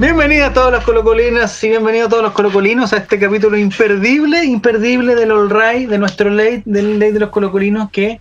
Bienvenidos a todos los colocolinas y bienvenidos a todos los colocolinos a este capítulo imperdible, imperdible del All Right, de nuestro ley, del ley de los colocolinos que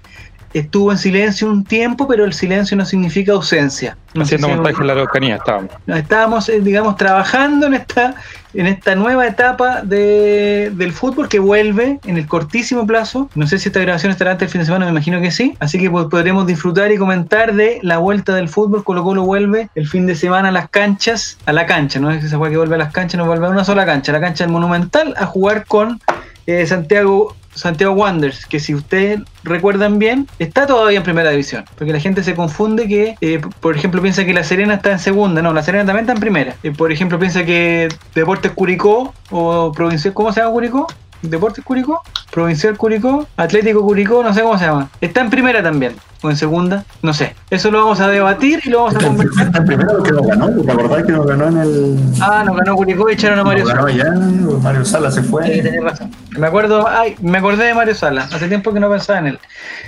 estuvo en silencio un tiempo, pero el silencio no significa ausencia. No Haciendo montaje en la Araucanía estábamos. estábamos, eh, digamos, trabajando en esta, en esta nueva etapa de, del fútbol que vuelve en el cortísimo plazo. No sé si esta grabación estará antes del fin de semana, me imagino que sí. Así que pues, podremos disfrutar y comentar de la vuelta del fútbol. Colo Colo vuelve el fin de semana a las canchas, a la cancha, no es esa que vuelve a las canchas, no vuelve a una sola cancha, a la cancha del Monumental, a jugar con eh, Santiago. Santiago Wanderers, que si ustedes recuerdan bien, está todavía en primera división. Porque la gente se confunde que, eh, por ejemplo, piensa que La Serena está en segunda. No, La Serena también está en primera. Eh, por ejemplo, piensa que Deportes Curicó o Provincial, ¿cómo se llama Curicó? Deportes Curicó, Provincial Curicó, Atlético Curicó, no sé cómo se llama. Está en primera también, o en segunda, no sé. Eso lo vamos a debatir y lo vamos a Está en conversar. está en primero porque nos ganó, ¿te acordás que nos ganó en el. Ah, nos ganó Curicó y echaron a Mario ganó Sala. allá, Mario Sala se Sí, fue. tenés razón. Me acuerdo, ay, me acordé de Mario Sala. Hace tiempo que no pensaba en él.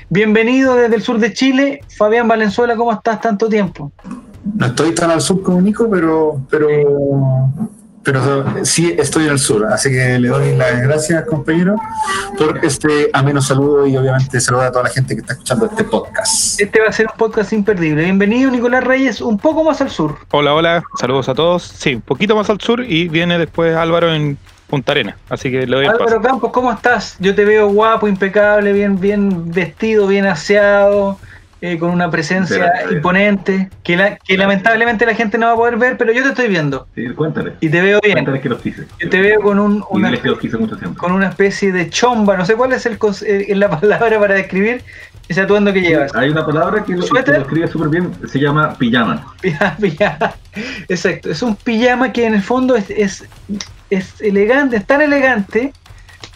Bienvenido desde el sur de Chile, Fabián Valenzuela, ¿cómo estás tanto tiempo? No estoy tan al sur como Nico, pero, pero, pero sí estoy al sur. Así que le doy las gracias, compañero, por este ameno saludo y obviamente saludar a toda la gente que está escuchando este podcast. Este va a ser un podcast imperdible. Bienvenido, Nicolás Reyes, un poco más al sur. Hola, hola, saludos a todos. Sí, un poquito más al sur y viene después Álvaro en Punta Arena. Así que le doy el Álvaro paso. Campos, ¿cómo estás? Yo te veo guapo, impecable, bien, bien vestido, bien aseado, eh, con una presencia imponente, que, la- que lamentablemente la gente no va a poder ver, pero yo te estoy viendo Sí, cuéntale. y te veo bien. Cuéntale que los quise. Yo te veo con un, una, con una especie de chomba, no sé cuál es el, eh, la palabra para describir ese atuendo que llevas. Hay una palabra que lo, que escribe súper bien, se llama pijama. Pijama, pijama. Exacto, es un pijama que en el fondo es, es, es elegante, es tan elegante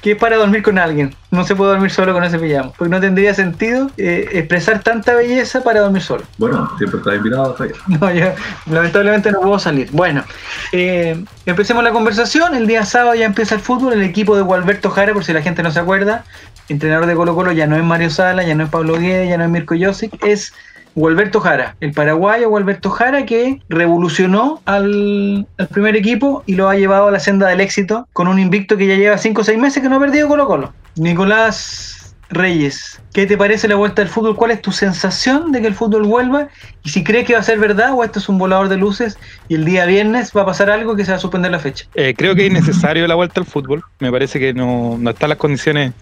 que es para dormir con alguien. No se puede dormir solo con ese pijama, porque no tendría sentido eh, expresar tanta belleza para dormir solo. Bueno, siempre está invitado. Javier. No, yo lamentablemente no puedo salir. Bueno, eh, empecemos la conversación. El día sábado ya empieza el fútbol. El equipo de Gualberto Jara, por si la gente no se acuerda, entrenador de Colo Colo, ya no es Mario Sala, ya no es Pablo Guede, ya no es Mirko Josic, es Gualberto Jara, el paraguayo Gualberto Jara que revolucionó al, primer equipo y lo ha llevado a la senda del éxito con un invicto que ya lleva 5 o 6 meses que no ha perdido Colo Colo. Nicolás Reyes, ¿qué te parece la vuelta del fútbol? ¿Cuál es tu sensación de que el fútbol vuelva? Y si crees que va a ser verdad o esto es un volador de luces y el día viernes va a pasar algo que se va a suspender la fecha. Eh, creo que es necesario la vuelta al fútbol. Me parece que no, no están las condiciones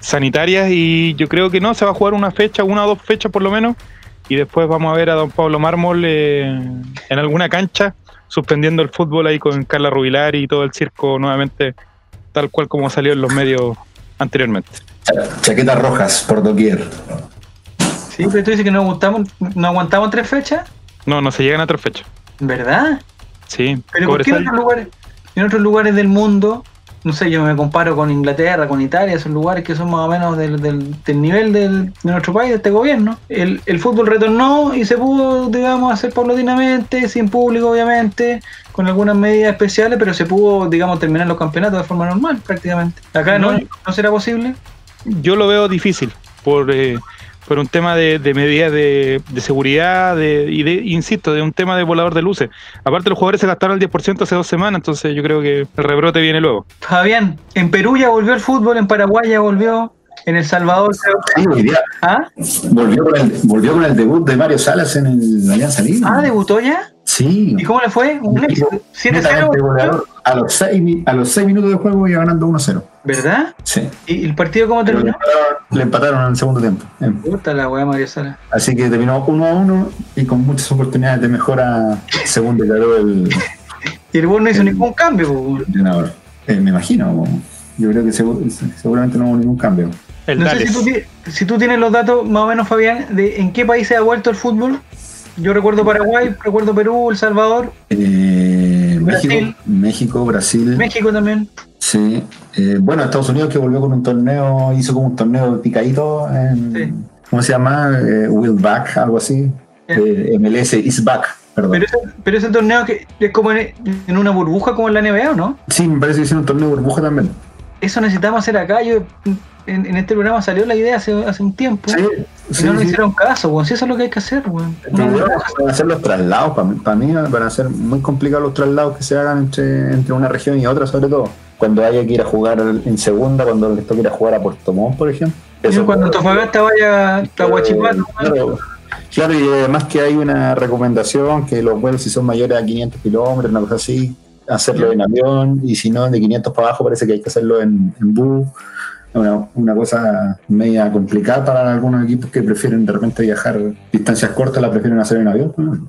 sanitarias y yo creo que no, se va a jugar una fecha, una o dos fechas por lo menos. Y después vamos a ver a don Pablo Mármol eh, en alguna cancha suspendiendo el fútbol ahí con Carla Rubilar y todo el circo nuevamente, tal cual como salió en los medios anteriormente. Cha- Chaquetas rojas por doquier. Sí, pero tú dices que no aguantamos, no aguantamos tres fechas, No, no se llegan a otra fecha. ¿verdad? Sí, Pero ¿por qué en otros lugares, en otros lugares del mundo, no sé, yo me comparo con Inglaterra, con Italia, son lugares que son más o menos del, del- del nivel del- de nuestro país, de este gobierno. El, el fútbol retornó y se pudo, digamos, hacer paulatinamente, sin público, obviamente, con algunas medidas especiales, pero se pudo, digamos, terminar los campeonatos de forma normal, prácticamente. Acá no, No. no será posible. yo lo veo difícil por, eh, por un tema de, de medidas de, de seguridad de, y de, insisto, de un tema de volador de luces. Aparte los jugadores se gastaron el 10% hace dos semanas, entonces yo creo que el rebrote viene luego. Fabián, en Perú ya volvió el fútbol, en Paraguay ya volvió, en El Salvador. Sí, hoy día ¿Ah? volvió con, el, volvió con el debut de Mario Salas en el Alianza Lima. Ah, debutó ya. Sí. ¿Y cómo le fue? Un éxito. 7-0. Netamente goleador. A los, seis, mi- a los seis minutos de juego iba ganando 1-0. ¿Verdad? Sí. ¿Y el partido cómo terminó? empataron, le empataron en el segundo tiempo. Puta la weá, Mario Sala. Así que terminó 1 a 1 y con muchas oportunidades de mejora, según declaró el Y el gol no hizo El- ningún cambio, po. entrenador. Eh, me imagino. Yo creo que segu- seguramente no hubo ningún cambio. El No sé si tú, si tú tienes los datos más o menos, Fabián, de en qué países ha vuelto el fútbol. Yo recuerdo Paraguay, recuerdo Perú, El Salvador, Eh, Brasil. México, México, Brasil. México también. Sí. Eh, bueno, Estados Unidos que volvió con un torneo, hizo como un torneo picadito en, Sí. ¿cómo se llama? Eh, Will Back, algo así. Eh, MLS is back, perdón. Pero ese, pero ese torneo que es como en, en una burbuja como en la NBA, ¿o no? Sí, me parece que hicieron un torneo de burbuja también. Eso necesitamos hacer acá. Yo en, en este programa salió la idea hace, hace un tiempo. Sí, y sí, no nos sí. hicieron caso, weón. Si eso es lo que hay que hacer, weón. A ser los traslados. Para mí, para mí van a ser muy complicados los traslados que se hagan entre, entre una región y otra, sobre todo. Cuando haya que ir a jugar en segunda, cuando les toque ir a jugar a Puerto Montt, por ejemplo. Yo cuando Antofagasta vaya a Huachipato, Claro, claro, y además que hay una recomendación que los vuelos si son mayores a 500 kilómetros, una cosa así, hacerlo en avión, y si no, de 500 para abajo parece que hay que hacerlo en, en bus. Una, una cosa media complicada para algunos equipos que prefieren de repente viajar distancias cortas, la prefieren hacer en avión. ¿no?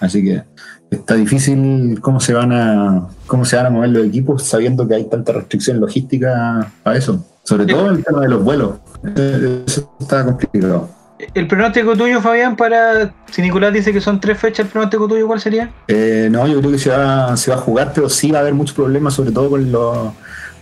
Así que está difícil cómo se van a cómo se van a mover los equipos sabiendo que hay tanta restricción logística para eso. Sobre todo el tema de los vuelos. Eso está complicado. El pronóstico tuyo, Fabián, para. Si Nicolás dice que son tres fechas, el pronóstico tuyo, ¿cuál sería? Eh, no, yo creo que se va, se va a jugar, pero sí va a haber muchos problemas, sobre todo con los,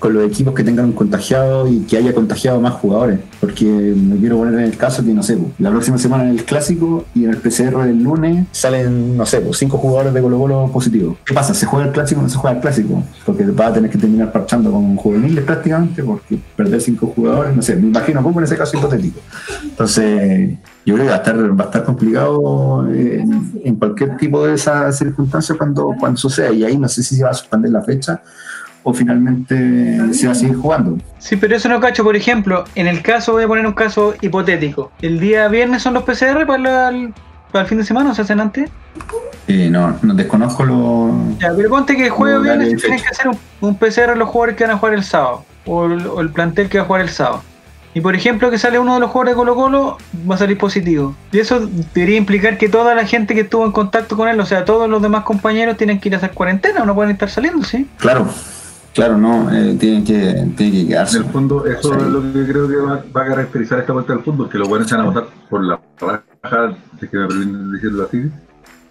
con los equipos que tengan contagiados y que haya contagiado más jugadores. Porque me quiero poner en el caso que, no sé, pues, la próxima semana en el clásico y en el PCR del lunes salen, no sé, pues, cinco jugadores de Colo Colo positivos. ¿Qué pasa? ¿Se juega el clásico o no se juega el clásico? Porque va a tener que terminar parchando con juveniles prácticamente, porque perder cinco jugadores, no sé, me imagino como en ese caso hipotético. Entonces, yo creo que va a estar, complicado en, en cualquier tipo de esas circunstancias cuando, cuando suceda. Y ahí no sé si se va a suspender la fecha o finalmente se va a seguir jugando. Sí, pero eso no cacho. Por ejemplo, en el caso, voy a poner un caso hipotético. El día viernes son los PCR para, la- para el fin de semana, ¿o se hacen antes? Eh, no, no desconozco lo. Ya, pero ponte que el jueves No, viernes dale, tienen que hacer un, un PCR a los jugadores que van a jugar el sábado. O el, o el plantel que va a jugar el sábado. Y por ejemplo, que sale uno de los jugadores de Colo Colo, va a salir positivo. Y eso debería implicar que toda la gente que estuvo en contacto con él, o sea, todos los demás compañeros, tienen que ir a hacer cuarentena o no pueden estar saliendo, ¿sí? Claro, claro, no, eh, tienen, que, tienen que En quedarse. el fondo, eso Sí. es lo que creo que va, va a caracterizar esta vuelta del fútbol, que los buenos se van a votar por la raja, si es que me permiten decirlo así,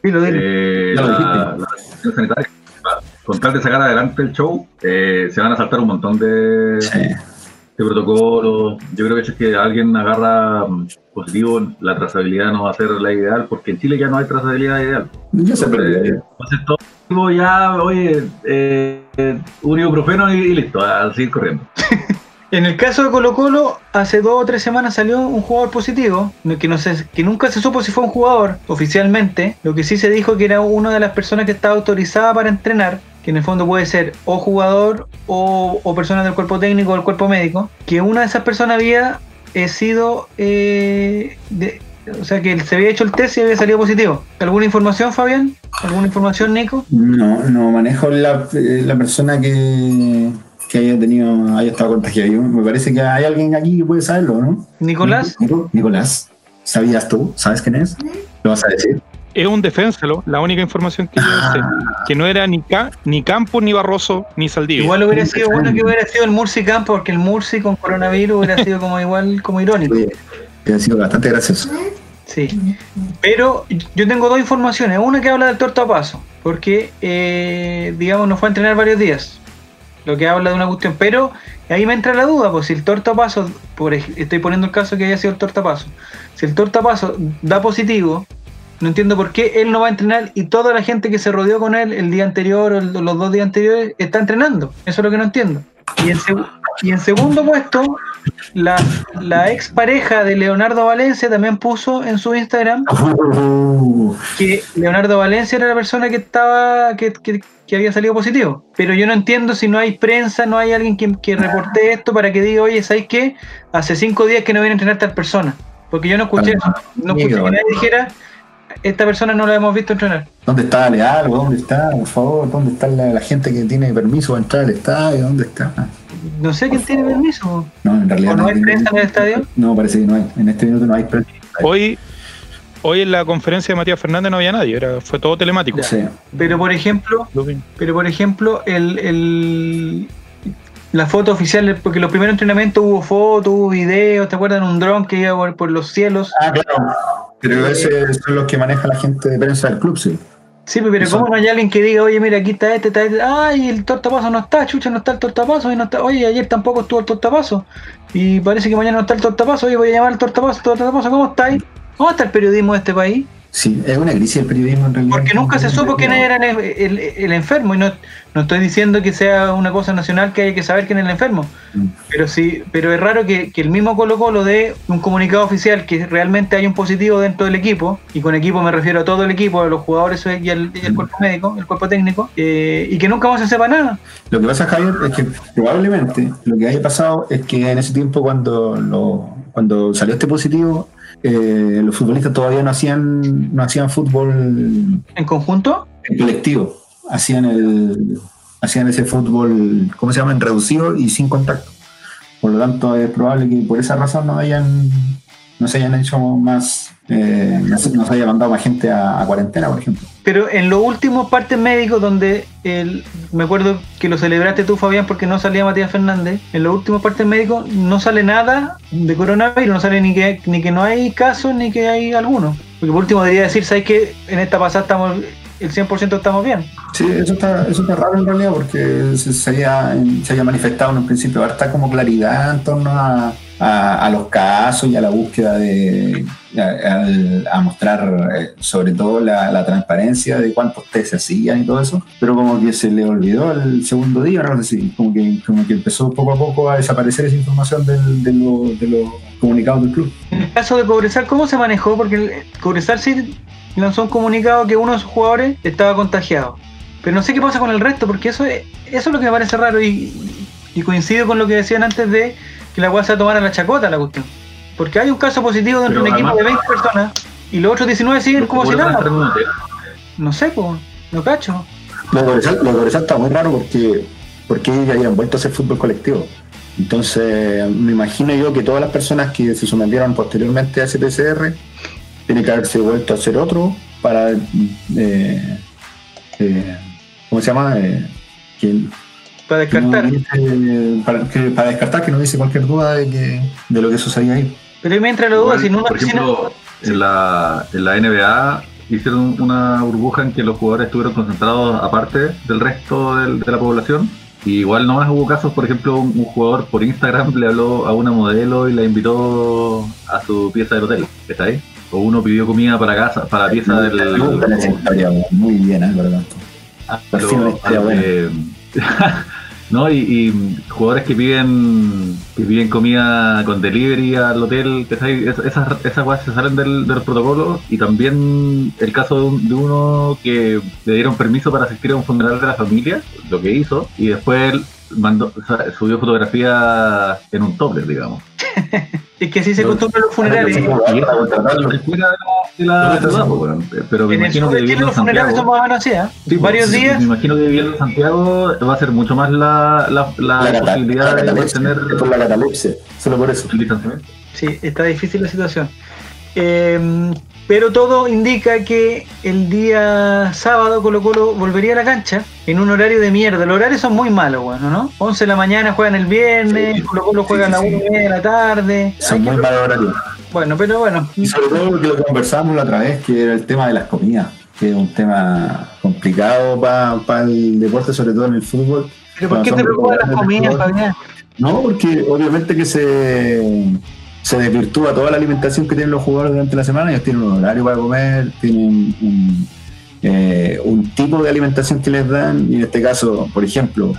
lo dile. eh, Ya lo la, dijiste. la sanitaria. Con tal de sacar adelante el show, eh, se van a saltar un montón de, Sí. de protocolos. Yo creo que si es que alguien agarra mm, positivo, la trazabilidad no va a ser la ideal, porque en Chile ya no hay trazabilidad ideal. Ya se perdió. Entonces todo ya, oye, eh, eh, un ibuprofeno y, listo, a seguir corriendo. En el caso de Colo Colo, hace dos o tres semanas salió un jugador positivo, que, nunca se supo si fue un jugador oficialmente. Lo que sí se dijo que era una de las personas que estaba autorizada para entrenar, que en el fondo puede ser o jugador o, o persona del cuerpo técnico o del cuerpo médico, que una de esas personas había eh, sido, eh, de- o sea, que se había hecho el test y había salido positivo. ¿Alguna información, Fabián? ¿Alguna información, Nico? No, no manejo la, eh, la persona que, que haya tenido, haya estado contagiada. Yo- me parece que hay alguien aquí que puede saberlo, ¿no? ¿Nicolás? Nico- Nicolás, ¿sabías tú? ¿Sabes quién es? ¿Lo vas a decir? Es un defensalo, la única información que yo sé. Que no era ni, Ca- ni Campos, ni Barroso, ni Saldivia. Igual hubiera sido bueno que hubiera sido el Murci Campo, porque el Murci con coronavirus hubiera sido como igual, como irónico. Oye, que ha sido bastante gracioso. Sí. Pero yo tengo dos informaciones. Una que habla del tortapaso, porque, eh, digamos, no fue a entrenar varios días. Lo que habla de una cuestión. Pero ahí me entra la duda, pues si el tortapaso, por, estoy poniendo el caso que haya sido el tortapaso, si el tortapaso da positivo, no entiendo por qué él no va a entrenar y toda la gente que se rodeó con él el día anterior o los dos días anteriores está entrenando. Eso es lo que no entiendo. Y en, seg- y en segundo puesto, la, la ex pareja de Leonardo Valencia también puso en su Instagram que Leonardo Valencia era la persona que estaba que, que- que había salido positivo. Pero yo no entiendo si no hay prensa, no hay alguien que, que reporte esto para que diga, oye, ¿sabes qué? Hace cinco días que no viene a entrenar tal persona. Porque yo no escuché. No escuché que nadie dijera, esta persona no la hemos visto entrenar. ¿Dónde está Leal? ¿Dónde está? Por favor, ¿dónde está la, la gente que tiene permiso para entrar al estadio? ¿Dónde está? No sé quién tiene permiso. No, en realidad ¿O no hay prensa en el estadio? No, parece que no hay. En este minuto no hay prensa. Hoy, hoy en la conferencia de Matías Fernández no había nadie, era, fue todo telemático. Ya. Sí. Pero por ejemplo. Pero por ejemplo, el, el- la foto oficial, porque los primeros entrenamientos hubo fotos, hubo videos, ¿te acuerdas? Un dron que iba por, por los cielos. Ah, claro. Pero ese son los que maneja la gente de prensa del club, sí. Sí, pero Eso. ¿cómo no hay alguien que diga, oye, mira, aquí está este, está este, ay, el tortapaso no está, chucha, no está el tortapaso, y no está, oye, ayer tampoco estuvo el tortapaso, y parece que mañana no está el tortapaso, oye, voy a llamar al tortapaso, tortapaso, ¿cómo estáis? ¿Cómo está el periodismo de este país? Sí, es una crisis del periodismo en realidad. Porque nunca se supo quién era el, el- el enfermo. Y no, no estoy diciendo que sea una cosa nacional que hay que saber quién es el enfermo. Mm. Pero sí, pero es raro que, que el mismo Colo Colo dé un comunicado oficial que realmente hay un positivo dentro del equipo, y con equipo me refiero a todo el equipo, a los jugadores y al, y al cuerpo médico, el cuerpo técnico, eh, y que nunca más se sepa nada. Lo que pasa, Javier, es que probablemente lo que haya pasado es que en ese tiempo cuando lo, cuando salió este positivo, eh, los futbolistas todavía no hacían, no hacían fútbol En conjunto, en colectivo, hacían el hacían ese fútbol, ¿cómo se llama? En reducido y sin contacto. Por lo tanto, es probable que por esa razón no hayan no se hayan hecho más, eh, no, se, no se haya mandado más gente a, a cuarentena, por ejemplo. pero en los últimos partes médicos donde el, me acuerdo que lo celebraste tú, Fabián, porque no salía Matías Fernández, en los últimos partes médicos no sale nada de coronavirus, no sale ni que, ni que no hay casos ni que hay alguno. Porque por último debería decir, ¿sabes que En esta pasada estamos, el 100% estamos bien. Sí, eso está, eso está raro en realidad porque se, se había, se había manifestado en un principio harta como claridad en torno a, a, a los casos y a la búsqueda de a, a mostrar eh, sobre todo la, la, transparencia de cuántos test se hacían y todo eso, pero como que se le olvidó el segundo día, no sé si, como que, como que empezó poco a poco a desaparecer esa información del, de, de los comunicados del club. En el caso de Cobresal, ¿cómo se manejó? Porque Cobresal sí lanzó un comunicado que uno de sus jugadores estaba contagiado. Pero no sé qué pasa con el resto, porque eso es, eso es lo que me parece raro y, y coincido con lo que decían antes de que la weá se va a tomar a la chacota la cuestión. Porque hay un caso positivo dentro de un equipo de 20 personas y los otros 19 siguen como si nada. No sé, pues, no cacho. Lo de Cobresal, está muy raro porque, porque ellos ya habían vuelto a hacer fútbol colectivo. Entonces, me imagino yo que todas las personas que se sometieron posteriormente a ese PCR tienen que haberse vuelto a hacer otro para. Eh, eh, ¿Cómo se llama? Eh, que, para descartar. Que no dice, para, que, para, descartar que no dice cualquier duda de, que, de lo que sucedía ahí. Pero ahí me entra la duda, si no Por ejemplo, en, la, en la NBA hicieron una burbuja en que los jugadores estuvieron concentrados aparte del resto del, de la población. Y igual nomás hubo casos, por ejemplo, un, un, jugador por Instagram le habló a una modelo y la invitó a su pieza del hotel, ¿está ahí? O uno pidió comida para casa, para la pieza del... Muy bien, es verdad. Lo, eh, ¿no? Y, y, jugadores que piden que piden comida con delivery al hotel, que esas, esas se salen del, del, protocolo y también el caso de, un, de, uno que le dieron permiso para asistir a un funeral de la familia, lo que hizo, y después mandó, subió fotografía en un topper, digamos. es que así se acostumbran los funerales. Pero me imagino que viviendo en Santiago. Son más o menos así, ¿eh? sí, Varios pues, días. Me imagino que viviendo en Santiago va a ser mucho más la, la, la, la posibilidad la de tener. Por la catalepsia, solo por eso. Sí, está difícil la situación. Eh, pero todo indica que el día sábado Colo Colo volvería a la cancha en un horario de mierda. Los horarios son muy malos, bueno, ¿no? 11 de la mañana juegan el viernes, sí, Colo Colo juega sí, sí, a las 1 y media de la tarde. Son muy malos horarios. Bueno, pero bueno. Y sobre todo porque lo que conversamos la otra vez, que era el tema de las comidas, que es un tema complicado para pa el deporte, sobre todo en el fútbol. ¿Pero por qué te preocupan las comidas, Fabián? No, porque obviamente que se se desvirtúa toda la alimentación que tienen los jugadores durante la semana. Ellos tienen un horario para comer, tienen un, eh, un, tipo de alimentación que les dan. Y en este caso, por ejemplo,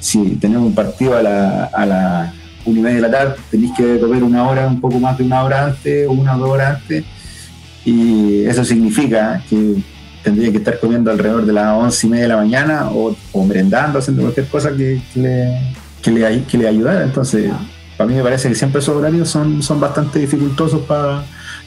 si tenemos un partido a la, a la una y media de la tarde, tenéis que comer una hora, un poco más de una hora antes, o una o dos horas antes. Y eso significa que tendría que estar comiendo alrededor de las once y media de la mañana o, o merendando, haciendo cualquier cosa que, que, le, que, le, que le ayudara. Entonces, para mí me parece que siempre esos horarios son, son bastante dificultosos para,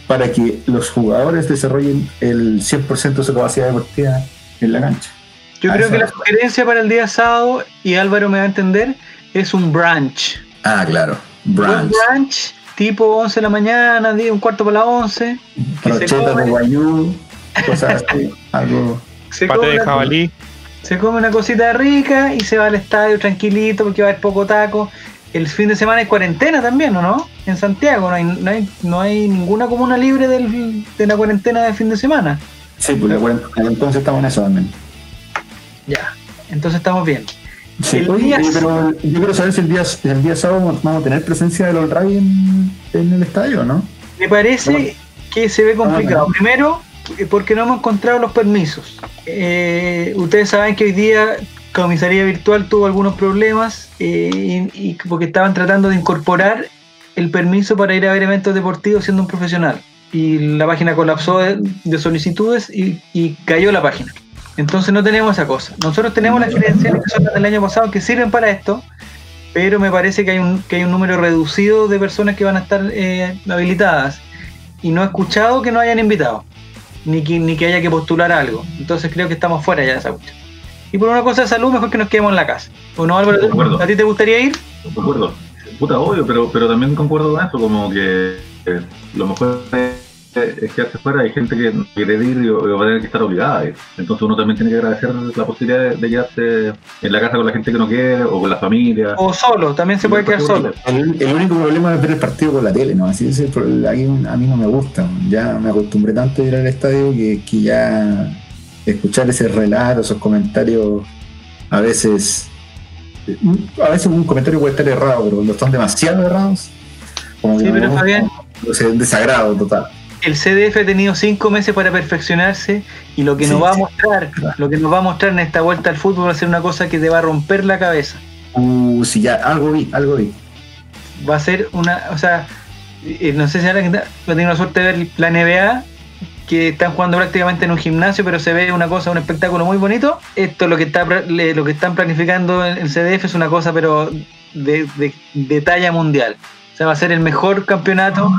para que los jugadores desarrollen el 100% de su capacidad deportiva en la cancha. Yo a creo que la sugerencia para el día sábado, y Álvaro me va a entender, es un brunch. Ah, claro, brunch. Un brunch tipo 11 de la mañana, un cuarto para las 11. Brochetas de guayú, cosas así, algo... Se Pate de jabalí. Se come una cosita rica y se va al estadio tranquilito porque va a haber poco taco el fin de semana hay cuarentena también, ¿o no? En Santiago no hay, no hay, no hay ninguna comuna libre del, de la cuarentena de fin de semana. Sí, pues entonces estamos en eso también. Ya, entonces estamos bien. Sí, oye, día... pero yo quiero saber si el día, el día sábado vamos a tener presencia del All en, en, el estadio, ¿no? Me parece que se ve complicado. Primero, porque no hemos encontrado los permisos. Eh, ustedes saben que hoy día Comisaría Virtual tuvo algunos problemas eh, porque estaban tratando de incorporar el permiso para ir a ver eventos deportivos siendo un profesional. Y la página colapsó de, solicitudes y, cayó la página. Entonces no tenemos esa cosa. Nosotros tenemos las credenciales que son las del año pasado que sirven para esto, pero me parece que hay un, número reducido de personas que van a estar eh, habilitadas. Y no he escuchado que no hayan invitado, ni que haya que postular algo. Entonces creo que estamos fuera ya de esa cuestión. Y por una cosa de salud, mejor que nos quedemos en la casa. ¿O no, Álvaro? ¿A ti te gustaría ir? De acuerdo. Puta, obvio, pero, pero también concuerdo con eso, como que eh, lo mejor es quedarse fuera. Hay gente que quiere ir y, va a tener que estar obligada. Entonces uno también tiene que agradecer la posibilidad de, quedarse en la casa con la gente que no quiere o con la familia. O solo, también se puede quedar solo. El, único problema es ver el partido con la tele, ¿no? Así es, ahí a mí no me gusta. Ya me acostumbré tanto a ir al estadio que, que ya escuchar ese relato, esos comentarios, a veces, a veces un comentario puede estar errado, pero cuando están demasiado errados, como sí, pero Fabián, es un desagrado total. El CDF ha tenido cinco meses para perfeccionarse y lo que nos va a mostrar, lo que nos va a mostrar en esta vuelta al fútbol va a ser una cosa que te va a romper la cabeza. Uh, sí, ya, algo vi, algo vi. Va a ser una, o sea, eh, no sé si ahora va a tener la suerte de ver la NBA que están jugando prácticamente en un gimnasio, pero se ve una cosa, un espectáculo muy bonito. Esto lo que está lo que están planificando en el CDF es una cosa, pero de, talla mundial. O sea, va a ser el mejor campeonato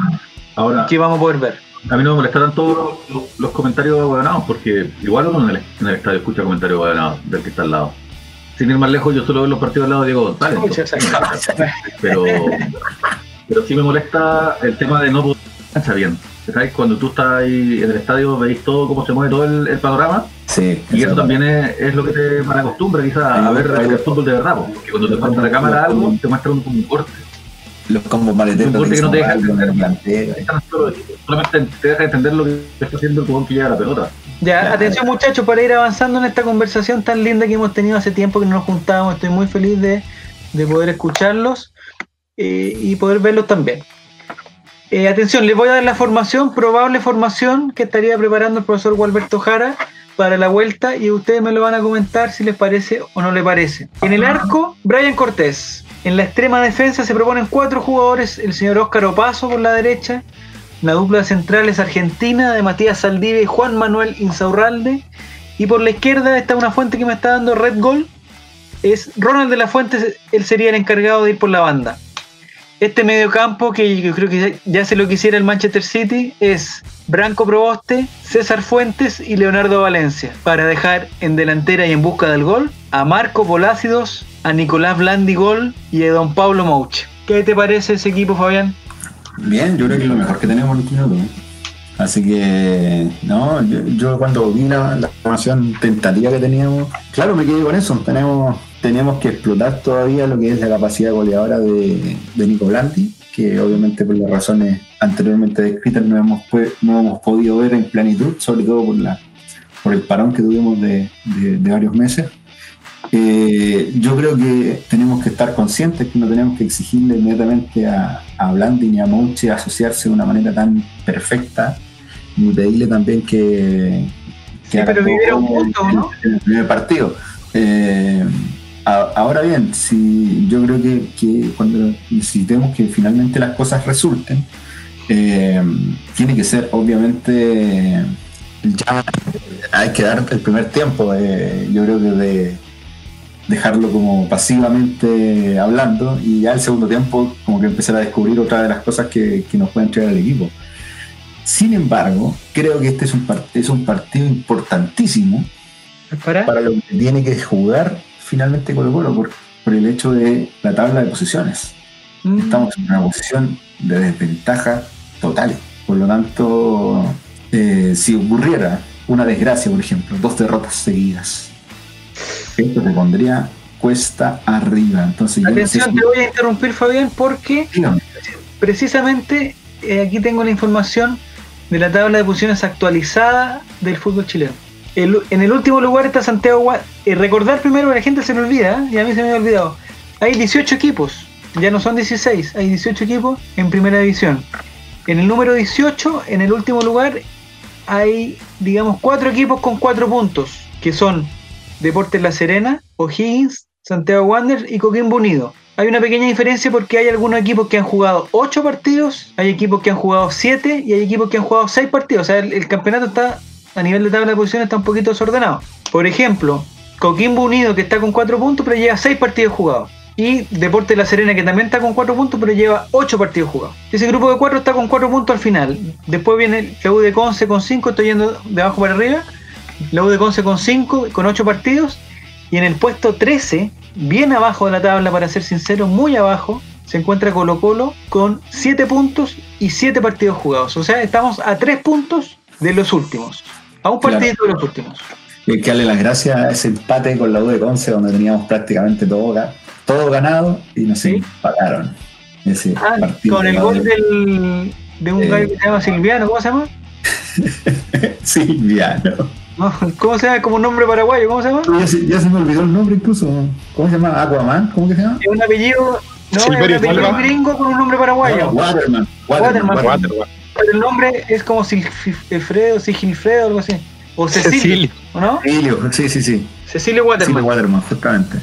Ahora, que vamos a poder ver. A mí no me molestaron todos los, comentarios aguanados, porque igual uno en el, estadio escucha comentarios aguanados del que está al lado. Sin ir más lejos, yo solo veo los partidos al lado de Diego González. Pero, pero sí me molesta el tema de no poder bien. Cuando tú estás ahí en el estadio, veis todo, cómo se mueve todo el, panorama. Sí, y eso también es, lo que te acostumbra quizás a ver el fútbol de verdad, porque cuando te falta la cámara algo, te muestra un, un corte. Los combos maleteros. Un corte que no te deja entender. Solamente te deja entender lo que está haciendo el jugón que llega a la pelota. Ya, atención muchachos, para ir avanzando en esta conversación tan linda que hemos tenido hace tiempo que no nos juntábamos, estoy muy feliz de, de poder escucharlos eh, y poder verlos también. Eh, atención, les voy a dar la formación, probable formación que estaría preparando el profesor Gualberto Jara para la vuelta y ustedes me lo van a comentar si les parece o no les parece. En el arco, Brian Cortés. En la extrema defensa se proponen cuatro jugadores, el señor Óscar Opaso por la derecha, la dupla central es argentina de Matías Saldivia y Juan Manuel Insaurralde, y por la izquierda está una fuente que me está dando Red Gol, es Ronald de la Fuente, él sería el encargado de ir por la banda este mediocampo que yo creo que ya se lo quisiera el Manchester City es Branco Proboste, César Fuentes y Leonardo Valencia para dejar en delantera y en busca del gol a Marco Polácidos, a Nicolás Blandigol y a Don Pablo Mouche. ¿Qué te parece ese equipo, Fabián? Bien, yo creo que es lo mejor que tenemos en este minutos. Así que, no, yo, cuando vi la, formación tentativa que teníamos, claro, me quedé con eso. Tenemos tenemos que explotar todavía lo que es la capacidad goleadora de, Nico Blandi, que obviamente por las razones anteriormente descritas no hemos, no hemos podido ver en plenitud, sobre todo por, la, por el parón que tuvimos de, varios meses. Eh, yo creo que tenemos que estar conscientes que no tenemos que exigirle inmediatamente a, a Blandi ni a Mouche asociarse de una manera tan perfecta, ni pedirle también que, que pero vivieron juntos, ¿no? En el primer partido. Eh, Ahora bien, si yo creo que, cuando necesitemos que finalmente las cosas resulten, eh, tiene que ser obviamente ya hay que dar el primer tiempo. Eh, yo creo que de dejarlo como pasivamente hablando y ya el segundo tiempo como que empezar a descubrir otra de las cosas que, nos puede entregar el equipo. Sin embargo, creo que este es un, es un partido importantísimo ¿Para? para lo que tiene que jugar finalmente Colo Colo por, por el hecho de la tabla de posiciones. Mm. Estamos en una posición de desventaja total. Por lo tanto, eh, si ocurriera una desgracia, por ejemplo, dos derrotas seguidas, esto te pondría cuesta arriba. Entonces, Atención, te voy a interrumpir, Fabián, porque precisamente eh, aquí tengo la información de la tabla de posiciones actualizada del fútbol chileno en el último lugar está Santiago y recordar primero que la gente se me olvida, ¿eh? y a mí se me ha olvidado. Hay 18 equipos, ya no son 16, hay 18 equipos en primera división. En el número 18, en el último lugar, hay, digamos, cuatro equipos con cuatro puntos, que son Deportes La Serena, O'Higgins, Santiago Wanderers y Coquimbo Unido. Hay una pequeña diferencia porque hay algunos equipos que han jugado ocho partidos, hay equipos que han jugado siete y hay equipos que han jugado seis partidos. O sea, el, el campeonato está, a nivel de tabla de posiciones, está un poquito desordenado. Por ejemplo, Coquimbo Unido, que está con cuatro puntos, pero lleva seis partidos jugados. Y Deporte La Serena, que también está con cuatro puntos, pero lleva ocho partidos jugados. Ese grupo de cuatro está con cuatro puntos al final. Después viene la U de Conce con cinco, estoy yendo de abajo para arriba. La U de Conce con cinco, con ocho partidos. Y en el puesto 13, bien abajo de la tabla, para ser sincero, muy abajo, se encuentra Colo Colo con 7 puntos y 7 partidos jugados. O sea, estamos a 3 puntos de los últimos. A un Claro. partido de los últimos. Hay que darle las gracias a ese empate con la U de Conce, donde teníamos prácticamente todo, todo ganado y nos Sí. empataron. Ese Ah, con el gol de- del, de un Eh. gallo que se llama Silviano, ¿cómo se llama? Silviano. No, ¿Cómo se llama? Como un nombre paraguayo, ¿cómo se llama? Ya se, ya se me olvidó el nombre incluso. ¿Cómo se llama? ¿Aquaman? ¿Cómo que se llama? Es un apellido, no, es un apellido gringo con un nombre paraguayo. No, Waterman. Waterman. Waterman. Waterman. Pero el nombre es como Silfredo, Sigilfredo, algo así. O Cecilio, Cecilio. ¿o no? Emilio, sí, sí, sí. Cecilio Waterman. Waterman, justamente.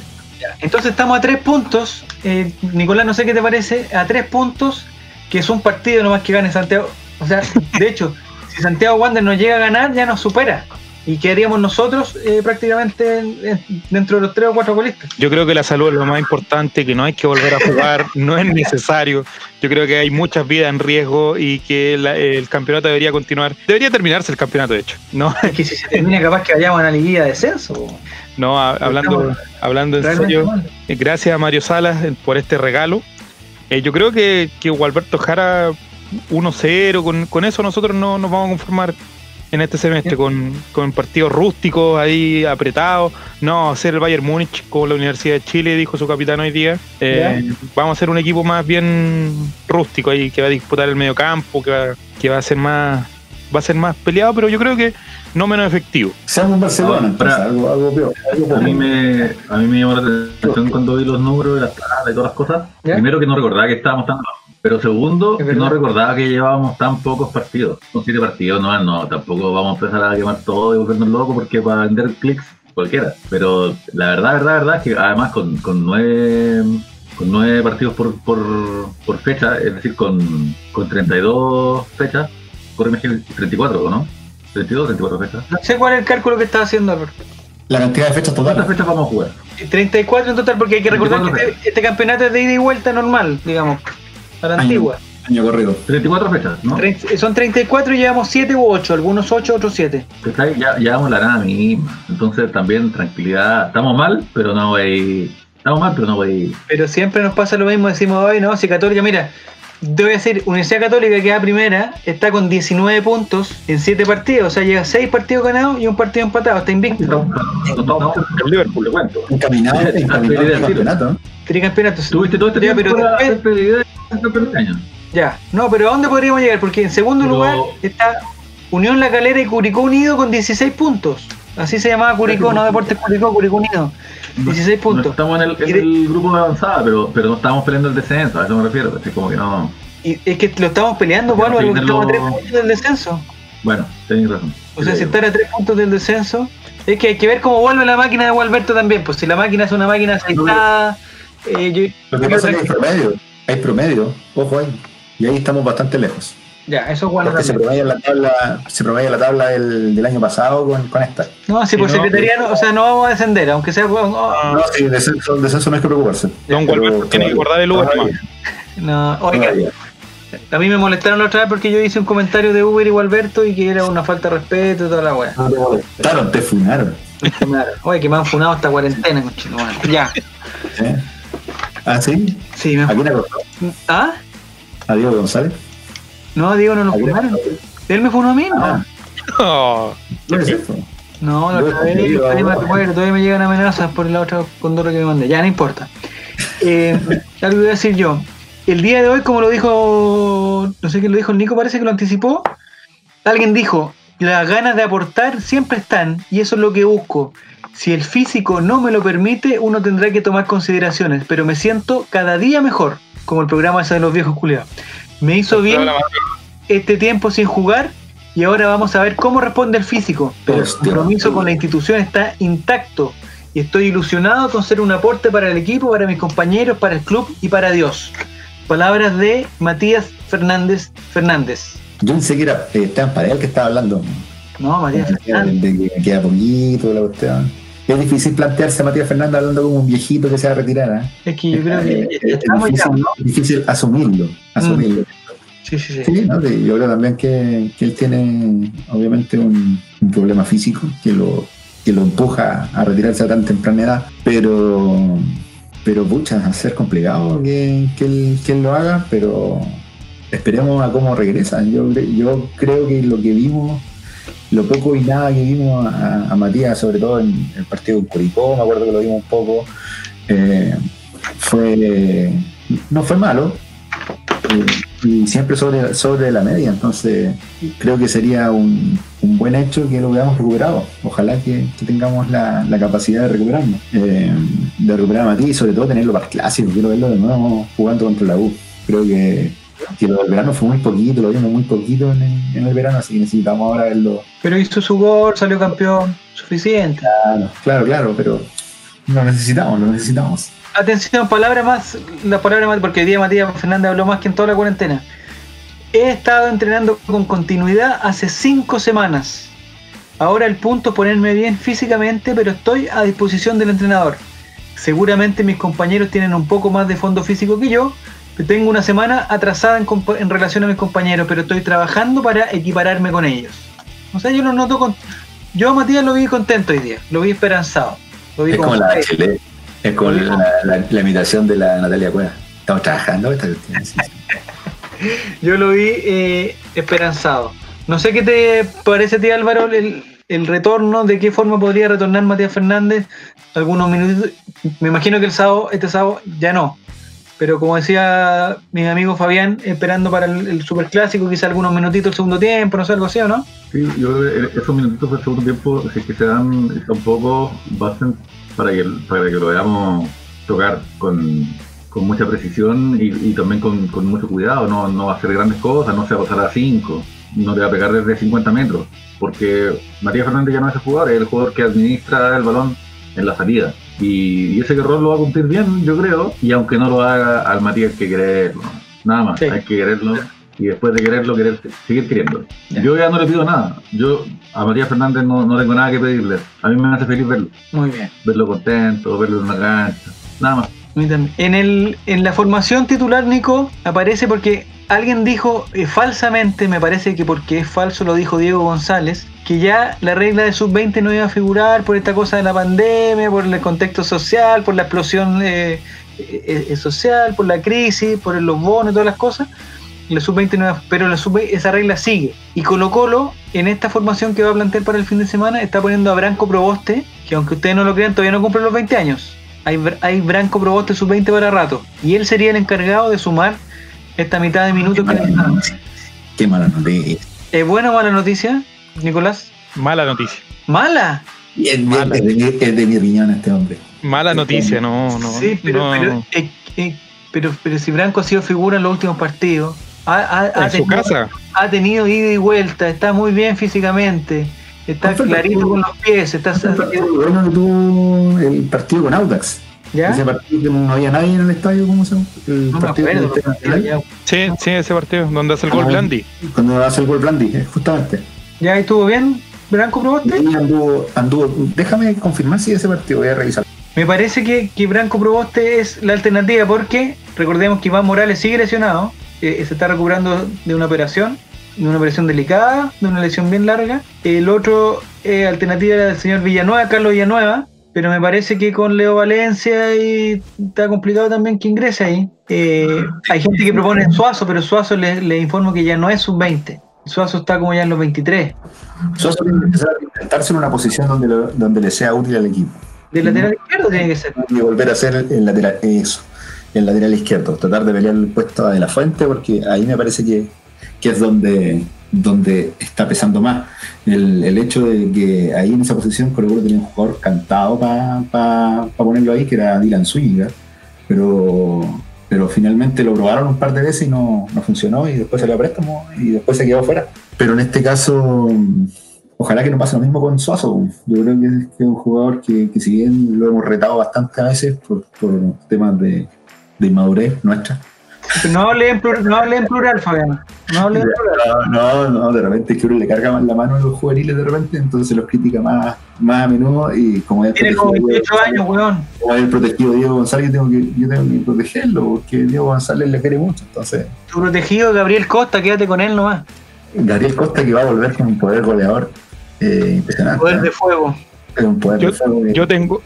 Entonces estamos a tres puntos. eh, Nicolás, no sé qué te parece. A tres puntos, que es un partido nomás que gane Santiago. O sea, de hecho, si Santiago Wander nos llega a ganar, ya nos supera. Y quedaríamos nosotros eh, prácticamente en- en- dentro de los tres o cuatro golistas. Yo creo que la salud es lo más importante, que no hay que volver a jugar, no es necesario. Yo creo que hay muchas vidas en riesgo y que la- el campeonato debería continuar. Debería terminarse el campeonato, de hecho. No, Es que si se termina, capaz que vayamos a la liguilla de descenso. no a- hablando, hablando en serio. mal. Eh, Gracias a Mario Salas eh, por este regalo. Eh, yo creo que, que Gualberto Jara 1-0, con, con eso nosotros no nos vamos a conformar en este semestre, con, con partidos rústicos ahí apretados. No, hacer el Bayern Múnich como la Universidad de Chile, dijo su capitán hoy día. Eh, vamos a ser un equipo más bien rústico ahí, que va a disputar el medio campo, que va, que va a ser más va a ser más peleado, pero yo creo que no menos efectivo. Seamos un Barcelona, No, para- algo, algo peor. algo A mí, me, a mí me llamó la atención cuando vi los números de las y todas las cosas. ¿Ya? Primero que no recordaba que estábamos tan abajo. Pero segundo, que no recordaba que llevábamos tan pocos partidos. Con siete partidos, no, no, tampoco vamos a empezar a quemar todo y volvernos locos porque para vender clics cualquiera. Pero la verdad, verdad, verdad es que además con, con nueve con nueve partidos por, por, por fecha, es decir, con, con 32 fechas, corre 34, ¿o ¿no? 32, 34 fechas. No sé cuál es el cálculo que está haciendo Alberto. La cantidad de fechas ¿Cuántas totales. fechas vamos a jugar? 34 en total, porque hay que recordar que 34 este, este campeonato es de ida y vuelta normal, digamos, a la Año. antigua. Año corrido. 34 fechas, ¿no? Trein- Son 34 y llevamos 7 u 8, algunos 8, otros 7. ¿Cachai? Ya, ya vamos la nada misma. Entonces también tranquilidad. Estamos mal, pero no voy. Estamos mal, pero no voy. Pero siempre nos pasa lo mismo, decimos, ay, no, si Católica, mira, a decir, Universidad Católica que va primera, está con 19 puntos en 7 partidos, o sea, lleva 6 partidos ganados y un partido empatado, está invicto. El Liverpool. te cuento. Encaminado, encaminado al campeonato. Tricampeonato. Tuviste todo este Ya, tiempo pero año. Ya, no, pero ¿a dónde podríamos llegar? Porque en segundo Pero- lugar está Unión La Calera y Curicó Unido con 16 puntos. Así se llamaba Curicó, no Deportes Curicó, Curicó Unido. 16 No puntos. estamos en el, en el grupo de avanzada, pero, pero no estamos peleando el descenso, a eso me refiero. Así como que no. Y es que lo estamos peleando, Pablo, porque de estamos a lo- 3 puntos del descenso. Bueno, tenéis razón. O sea, si estar a 3 puntos del descenso, es que hay que ver cómo vuelve la máquina de Gualberto también. Pues si la máquina es una máquina aceitada, eh, yo- Lo que pasa es que hay promedio. Hay promedio. Ojo ahí. Y ahí estamos bastante lejos. Ya, eso es bueno Porque se promedia la tabla, se promedia la tabla del, del año pasado con, con esta. No, si Si por no- secretaría, no, o sea, no vamos a descender, aunque sea. no, Ah, No, sí, descenso, descenso no hay que preocuparse. Don Gualberto tiene que guardar el nomás. No, oiga, a mí me molestaron la otra vez porque yo hice un comentario de Uber y Gualberto y que era una falta de respeto y toda la wea. Claro, te funaron. Oye, que me han funado esta cuarentena, cochino. Ya, ¿eh? ¿Ah, sí? sí, me ¿A han quién acordó? ¿Ah? ¿A Diego González? No, Diego, no lo ¿A quién funaron. ¿Él me funó a mí? No. Ah, Oh, ¿qué es eso? No, la otra vez, todavía me llegan amenazas por la otra condoro que me mandé. Ya, no importa. Eh, algo voy a decir yo. El día de hoy, como lo dijo, no sé quién lo dijo, el Nico parece que lo anticipó. Alguien dijo, las ganas de aportar siempre están y eso es lo que busco. Si el físico no me lo permite, uno tendrá que tomar consideraciones, pero me siento cada día mejor, como el programa ese de los viejos culiados. Me hizo bien este tiempo sin jugar y ahora vamos a ver cómo responde el físico. Pero el compromiso con la institución está intacto y estoy ilusionado con ser un aporte para el equipo, para mis compañeros, para el club y para Dios. Palabras de Matías Fernández Fernández. Yo pensé que era eh, Esteban el que estaba hablando. No, Matías Fernández. De que queda poquito la cuestión. Es difícil plantearse a Matías Fernández hablando como un viejito que se va a retirar. ¿eh? Es que yo creo que es, difícil, es difícil, asumirlo. asumirlo. Mm. Sí, sí, sí. yo creo también que, que él tiene, obviamente, un, un, problema físico que lo, que lo empuja a retirarse a tan temprana edad, pero, pero pucha, va a ser complicado que, que, él, que él lo haga, pero esperemos a cómo regresa. Yo, yo creo que lo que vimos, lo poco y nada que vimos a, Matías, sobre todo en el partido con Curicó, me acuerdo que lo vimos un poco, eh, fue no fue malo, y siempre sobre, sobre la media. Entonces, creo que sería un, buen hecho que lo veamos recuperado. Ojalá que, tengamos la, capacidad de recuperarlo. Eh, de recuperar a Matías y sobre todo tenerlo para clásico. Quiero verlo de nuevo jugando contra la U. Creo que, que lo del verano fue muy poquito, lo vimos muy poquito en el, en el verano, así que necesitamos ahora verlo. Pero hizo su gol, salió campeón, suficiente. Claro, claro, claro, pero lo necesitamos, lo necesitamos atención, palabra más, la palabra más, porque hoy día Matías Fernández habló más que en toda la cuarentena. He estado entrenando con continuidad hace cinco semanas. Ahora el punto es ponerme bien físicamente, pero estoy a disposición del entrenador. Seguramente mis compañeros tienen un poco más de fondo físico que yo. Tengo una semana atrasada en, en relación a mis compañeros, pero estoy trabajando para equipararme con ellos. O sea, yo lo noto con. Yo a Matías lo vi contento hoy día, lo vi esperanzado. Lo vi es como la Chile, es con la, imitación de la Natalia Cueva. Estamos trabajando esta Yo lo vi eh, esperanzado. No sé qué te parece a ti, Álvaro, el, retorno, de qué forma podría retornar Matías Fernández. Algunos minutos. Me imagino que el sábado, este sábado, ya no. Pero como decía mi amigo Fabián, esperando para el, superclásico, quizá algunos minutitos del segundo tiempo, no sé, algo así, ¿o no? Sí, yo creo que esos minutitos del segundo tiempo, si es que se dan tampoco, basten para que, para que lo veamos tocar con, con mucha precisión y, también con, mucho cuidado. No, no va a hacer grandes cosas, no se va a pasar a 5, no te va a pegar desde 50 metros, porque Matías Fernández ya no es el jugador, es el jugador que administra el balón en la salida. Y, ese rol lo va a cumplir bien, yo creo, y aunque no lo haga al Matías que quererlo, nada más, hay que quererlo y después de quererlo, querer, seguir queriendo. Yo ya no le pido nada. Yo a Matías Fernández no, no, tengo nada que pedirle. A mí me hace feliz verlo. Muy bien. Verlo contento, verlo en una cancha. Nada más. En, el, en la formación titular, Nico, aparece porque alguien dijo eh, falsamente, me parece que porque es falso lo dijo Diego González, que ya la regla de sub-20 no iba a figurar por esta cosa de la pandemia, por el contexto social, por la explosión eh, eh, social, por la crisis, por los bonos y todas las cosas la sub-20 pero la sub esa regla sigue. Y Colo Colo, en esta formación que va a plantear para el fin de semana, está poniendo a Branco Proboste, que aunque ustedes no lo crean, todavía no cumple los 20 años. Hay, hay Branco Proboste sub-20 para rato. Y él sería el encargado de sumar esta mitad de minutos Qué que mala Qué mala noticia. ¿Es buena o mala noticia, Nicolás? Mala noticia. ¿Mala? Es, de, mi riñón este hombre. Mala noticia, no, no. Sí, pero, Pero, eh, eh, pero, pero si Branco ha sido figura en los últimos partidos, ha, en su casa. Ha tenido ida y vuelta, está muy bien físicamente, está clarito con los pies. Está bueno que tuvo el partido con Audax. ¿Ya? Ese partido que no había nadie en el estadio, ¿cómo se llama? El no partido me acuerdo. Sí, sí, ese partido, donde hace el gol ah, Blandi. Cuando hace el gol Blandi, eh, justamente. ¿Ya estuvo bien? ¿Branco Proboste? Anduvo, anduvo, déjame confirmar si ese partido, voy a revisar. Me parece que, que Branco Proboste es la alternativa porque recordemos que Iván Morales sigue lesionado eh, se está recuperando de una operación, de una operación delicada, de una lesión bien larga. El otro eh, alternativa era del señor Villanueva, Carlos Villanueva, pero me parece que con Leo Valencia y está complicado también que ingrese ahí. Eh, hay gente que propone Suazo, pero Suazo le, le informo que ya no es sub-20. Suazo está como ya en los 23. Suazo tiene que empezar a intentarse en una posición donde, donde le sea útil al equipo. ¿De lateral izquierdo tiene que ser? Y volver a ser el lateral, eso el lateral izquierdo, tratar de pelear el puesto de la fuente, porque ahí me parece que, es donde, donde está pesando más. El, hecho de que ahí en esa posición Colo Colo tenía un jugador cantado para ponerlo ahí, que era Dylan Zúñiga, pero, pero finalmente lo probaron un par de veces y no, funcionó y después se le préstamo y después se quedó fuera. pero en este caso, ojalá que no pase lo mismo con Suazo. Yo creo que es, un jugador que, si bien lo hemos retado bastante a veces por, temas de, de inmadurez nuestra, no hable en plural, no hable en plural Fabián. No hable en plural. No, no, de repente es que uno le carga más la mano a los juveniles de repente, entonces los critica más, más a menudo y como ya Tiene como 28 años, weón. Como el protegido Diego González, yo tengo, que, yo tengo que protegerlo, porque Diego González le quiere mucho, entonces. Tu protegido Gabriel Costa, quédate con él nomás. Gabriel Costa que va a volver con un poder goleador eh, impresionante. Poder de fuego. Un poder yo, de fuego yo tengo,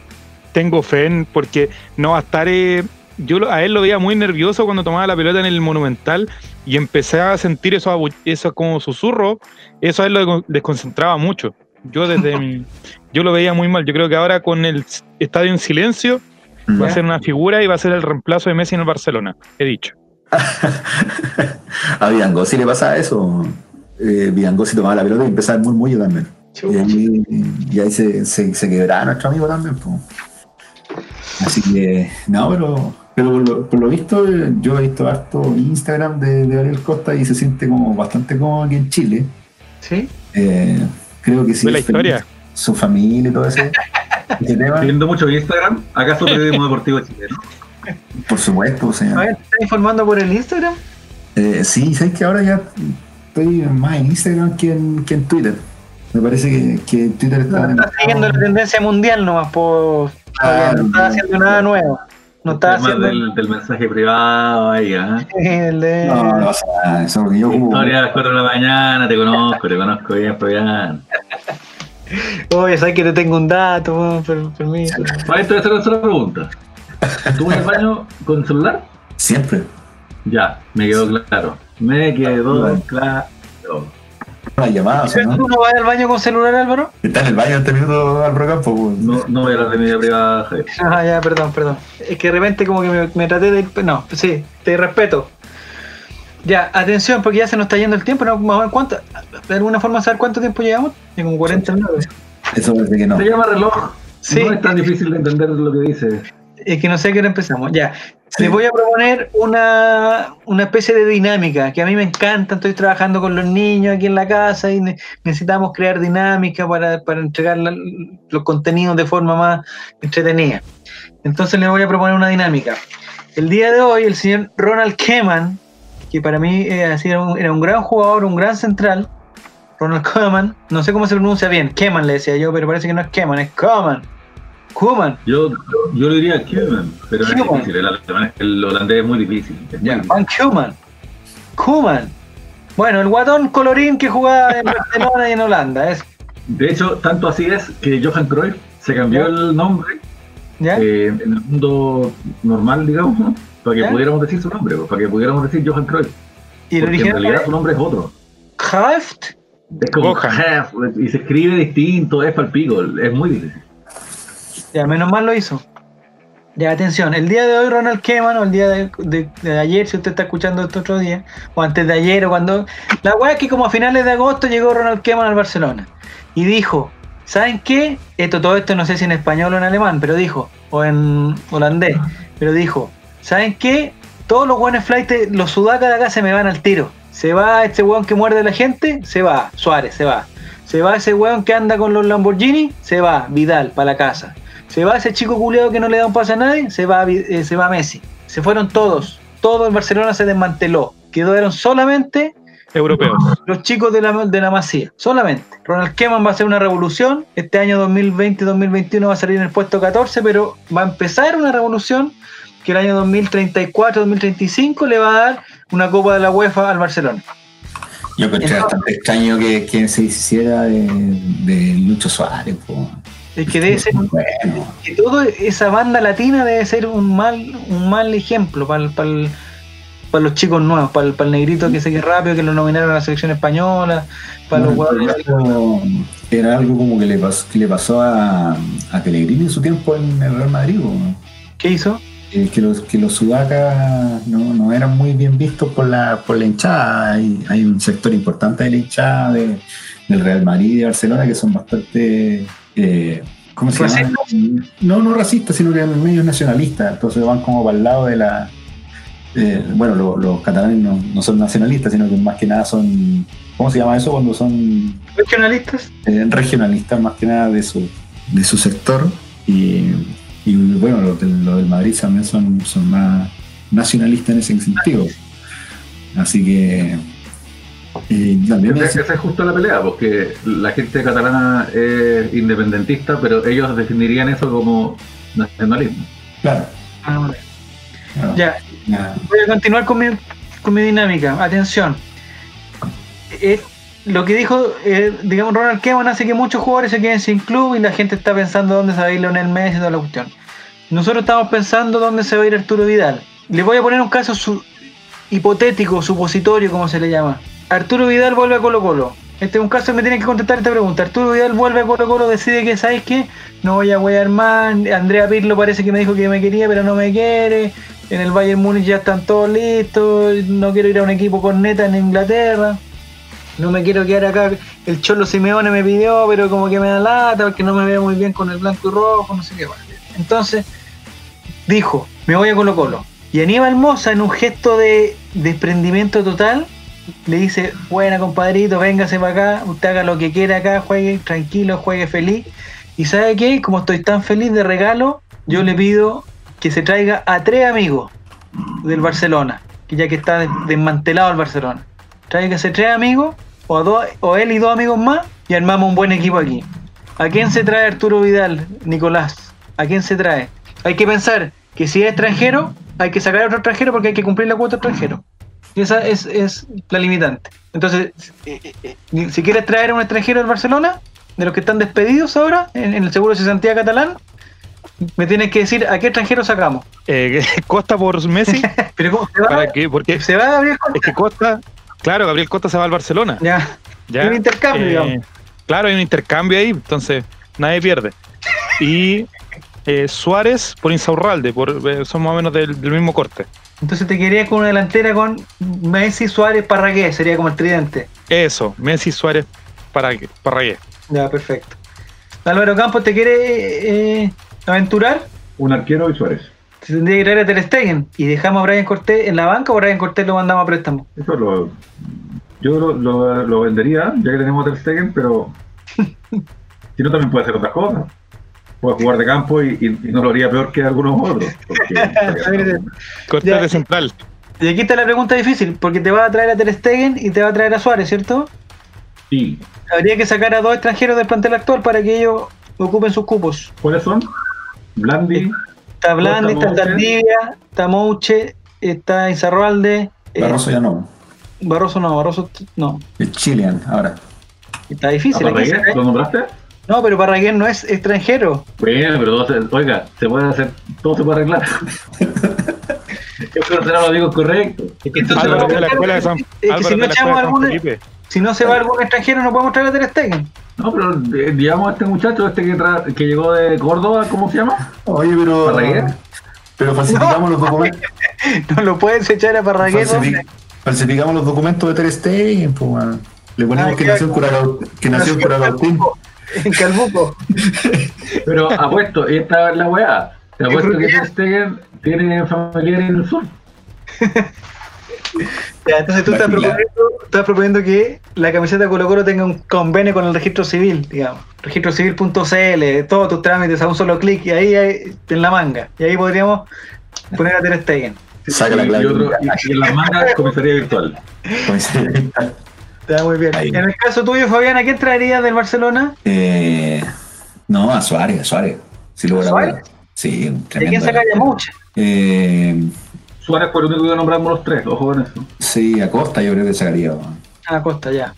tengo fe en, porque no va a estar eh, yo a él lo veía muy nervioso cuando tomaba la pelota en el Monumental y empecé a sentir eso, eso como susurro, eso a él lo desconcentraba mucho. Yo desde mi, yo lo veía muy mal. Yo creo que ahora con el estadio en silencio va a ser una figura y va a ser el reemplazo de Messi en el Barcelona, he dicho. a Vidangosi le pasa eso. Eh, tomaba la pelota y empezaba muy muy también. Y ahí, y ahí se, se, quebraba nuestro amigo también. Así que, no, pero pero por lo, visto, yo he visto harto Instagram de, de Ariel Costa y se siente como bastante como aquí en Chile. Sí. Eh, creo que sí. ¿De la historia? Su familia y todo eso. Viendo mucho Instagram, ¿acaso periodismo deportivo chileno? Por supuesto, señor. ¿Te estás informando por el Instagram? Eh, sí, sabes que ahora ya estoy más en Instagram que en, que en Twitter. Me parece que, que Twitter está. No, siguiendo la tendencia mundial nomás, por. Ah, no está haciendo nada nuevo. No está haciendo. Del, del, mensaje privado ahí, ¿eh? De... No, no, o sea, eso yo Historia a las 4 de la mañana, te conozco, te conozco bien, Fabián. Oye, sabes que te tengo un dato, per, permiso. Maestro, hacer otra pregunta. ¿Tú en el baño con celular? Siempre. Ya, me quedó claro. Me quedó claro una llamada. ¿no? ¿Tú no vas al baño con celular, Álvaro? Está en el baño este minuto Álvaro Campo. Pues. No, no voy a la de media privada, Ah, ya, perdón, perdón. Es que de repente como que me, traté de... No, sí, te respeto. Ya, atención, porque ya se nos está yendo el tiempo. ¿no? ¿cuánto, ¿De alguna forma saber cuánto tiempo llevamos? De como 40 minutos. Eso parece que no. Se llama reloj. Sí. No es tan difícil de entender lo que dice. Es que no sé a qué hora empezamos. Ya. Les voy a proponer una, especie de dinámica que a mí me encanta. Estoy trabajando con los niños aquí en la casa y necesitamos crear dinámica para, entregar los contenidos de forma más entretenida. Entonces les voy a proponer una dinámica. El día de hoy, el señor Ronald Keman, que para mí eh, era, un, era un gran jugador, un gran central, Ronald Keman, no sé cómo se pronuncia bien, Keman le decía yo, pero parece que no es Keman, es Keman Kuman. Yo, yo le diría Kuman, pero es difícil. El, el, holandés es muy difícil. Van Kuman. Kuman. Bueno, el guatón colorín que jugaba en Barcelona y en Holanda. Es... De hecho, tanto así es que Johan Cruyff se cambió el nombre eh, en el mundo normal, digamos, para que pudiéramos decir su nombre, para que pudiéramos decir Johan Cruyff. ¿Y Porque en realidad su nombre es otro. Cruyff. Es como y se escribe distinto, es palpico, es muy difícil. Ya, menos mal lo hizo. Ya, atención, el día de hoy Ronald Keman, o el día de, ayer, si usted está escuchando esto otro día, o antes de ayer, o cuando... La weá es que como a finales de agosto llegó Ronald Keman al Barcelona y dijo, ¿saben qué? Esto, todo esto no sé si en español o en alemán, pero dijo, o en holandés, pero dijo, ¿saben qué? Todos los buenos flights, los sudacas de acá se me van al tiro. Se va este weón que muerde a la gente, se va, Suárez, se va. Se va ese weón que anda con los Lamborghini, se va, Vidal, para la casa. Se va ese chico culeado que no le da un pase a nadie, se va, eh, se va Messi. Se fueron todos. Todo el Barcelona se desmanteló. Quedaron solamente europeos. Los chicos de la, de la Masía, solamente. Ronald Koeman va a hacer una revolución. Este año 2020-2021 va a salir en el puesto 14, pero va a empezar una revolución que el año 2034-2035 le va a dar una Copa de la UEFA al Barcelona. Yo creo que bastante extraño que, se hiciera de, de Lucho Suárez. Es que debe ser que toda esa banda latina debe ser un mal, un mal ejemplo para para los chicos nuevos, para el, negrito que se que rápido, que lo nominaron a la selección española, para los Era algo como que le pasó, le pasó a, a Pellegrini en su tiempo en el Real Madrid. ¿Qué hizo? que los que los sudacas no, eran muy bien vistos por la, por la hinchada. Hay, hay un sector importante de la hinchada del Real Madrid y de Barcelona que son bastante eh, ¿cómo se llama? No, no racistas, sino que medios nacionalistas, entonces van como para el lado de la eh, bueno, los catalanes no, son nacionalistas, sino que más que nada son, ¿cómo se llama eso cuando son? Regionalistas. Eh, regionalistas más que nada de su, de su sector. Y, bueno, los del, del, Madrid también son, son más nacionalistas en ese sentido. Así que también esa, es justo la pelea, porque la gente catalana es independentista, pero ellos definirían eso como nacionalismo. Claro. Ah, ya, voy a continuar con mi, con mi dinámica. Atención. lo que dijo, eh, digamos, Ronald Koeman hace que muchos jugadores se queden sin club y la gente está pensando dónde se va a ir Leonel Messi y toda la cuestión. Nosotros estamos pensando dónde se va a ir Arturo Vidal. Le voy a poner un caso hipotético, supositorio, como se le llama. Arturo Vidal vuelve a Colo Colo. Este es un caso que me tiene que contestar esta pregunta. Arturo Vidal vuelve a Colo Colo, decide que, ¿sabes qué? No voy a huear más. Andrea Pirlo parece que me dijo que me quería, pero no me quiere. En el Bayern Múnich ya están todos listos. No quiero ir a un equipo con neta en Inglaterra. No me quiero quedar acá. El Cholo Simeone me pidió, pero como que me da lata porque no me veo muy bien con el blanco y rojo, no sé qué. Entonces, dijo, me voy a Colo Colo. Y Aníbal Moza, en un gesto de desprendimiento total, le dice, buena compadrito, véngase para acá, usted haga lo que quiera acá, juegue tranquilo, juegue feliz. Y sabe qué, como estoy tan feliz de regalo, yo le pido que se traiga a tres amigos del Barcelona, que ya que está desmantelado el Barcelona. Tráigase tres amigos, o, dos, o él y dos amigos más, y armamos un buen equipo aquí. ¿A quién se trae Arturo Vidal, Nicolás? ¿A quién se trae? Hay que pensar que si es extranjero, hay que sacar a otro extranjero porque hay que cumplir la cuota extranjero. Y esa es, es la limitante. Entonces, eh, eh, eh, si quieres traer a un extranjero del Barcelona, de los que están despedidos ahora en, el seguro de cesantía catalán, me tienes que decir a qué extranjero sacamos. Costa por Messi. ¿Pero cómo se va? ¿Para qué? Porque se va Gabriel Costa. Es que Costa, claro, Gabriel Costa se va al Barcelona. Ya. ya. Hay un intercambio. Claro, hay un intercambio ahí, entonces nadie pierde. Y Suárez por Insaurralde, por, son más o menos del mismo corte. Entonces te querías con una delantera con Messi, Suárez, Parragué, sería como el tridente. Eso, Messi, Suárez, Parragué. Ya, perfecto. Álvaro Campos, ¿te quiere eh, aventurar? Un arquero y Suárez. Se tendría que traer a Ter Stegen y dejamos a Brian Cortés en la banca o Brian Cortés lo mandamos a préstamo. Eso lo, yo lo, vendería, ya que tenemos a Ter Stegen, pero si no también puede hacer otras cosas puede jugar de campo y, no lo haría peor que algunos otros. Cortar de central. Y aquí está la pregunta difícil, porque te va a traer a Ter Stegen y te va a traer a Suárez, ¿cierto? Sí. Habría que sacar a dos extranjeros del plantel actual para que ellos ocupen sus cupos. ¿Cuáles son? Blandi. Está Blandi, está Tardivia, está Mouche, está Izarroalde. Eh, Barroso ya no. Barroso no, Barroso no. El Chilean, ahora. Está difícil. ¿Lo nombraste? No, pero Parragués no es extranjero. Bueno, pero todo oiga, se puede hacer, todo se puede arreglar. Yo creo que los amigos correctos. Es que entonces Álvaro, de la escuela de San, es que si no echamos algún, si no se va algún extranjero, no podemos traer a Ter Stegen. No, pero eh, digamos a este muchacho, este que, que llegó de Córdoba, ¿cómo se llama? Oye, pero. Parragués. Pero falsificamos los documentos. no lo puedes echar a Parragués. falsificamos los documentos de Ter Stegen, pues, Le ponemos ah, que, nació que nació en Curacautín en Calbuco. Pero apuesto, esta es la weá. Te apuesto que Stegen tiene familiares en el sur. Ya, entonces tú estás proponiendo, proponiendo, que la camiseta Colo Colo tenga un convenio con el registro civil, digamos. Registrocivil.cl, todos tus trámites a un solo clic y ahí en la manga. Y ahí podríamos poner a Ter Stegen. Saca la clave. Y, otro, y, en la manga comisaría virtual. Comisaría virtual. Está muy bien. En el caso tuyo, Fabián, ¿a quién traerías del Barcelona? Eh, no, a Suárez, a Suárez. Si lo ¿Suárez? Sí, un ¿De quién sacaría mucho? Eh, Suárez fue el único que nombramos los tres, con eso. Sí, a Costa yo creo que sacaría. A Costa, ya.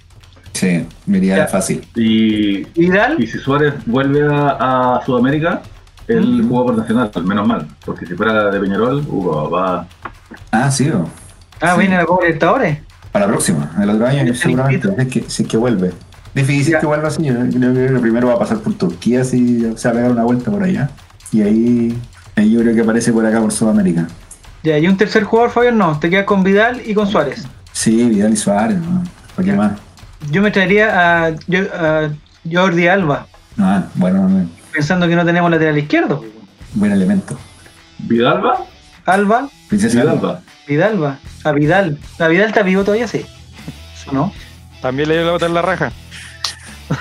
Sí, me iría fácil. Y, ¿Vidal? y si Suárez vuelve a, Sudamérica, él jugó por Nacional, menos mal. Porque si fuera de Peñarol, Hugo va. Ah, sí. Ah, viene la Copa Libertadores. Para la próxima, el otro año seguramente, si es, que, si es que vuelve. Difícil que vuelva así, yo creo que lo primero va a pasar por Turquía si se va a pegar una vuelta por allá. Y ahí, ahí yo creo que aparece por acá por Sudamérica. Ya, y un tercer jugador, Fabián, no, te quedas con Vidal y con Suárez. Sí, Vidal y Suárez, ¿no? ¿Por qué más? Yo me traería a, Jordi Alba. Ah, bueno. Pensando que no tenemos lateral izquierdo. Buen elemento. ¿Vidalba? Alba, Princesa Vidalba. Vidalba. A Vidal. ¿A Vidal está vivo todavía? Sí. ¿No? También le dio la bota en la raja.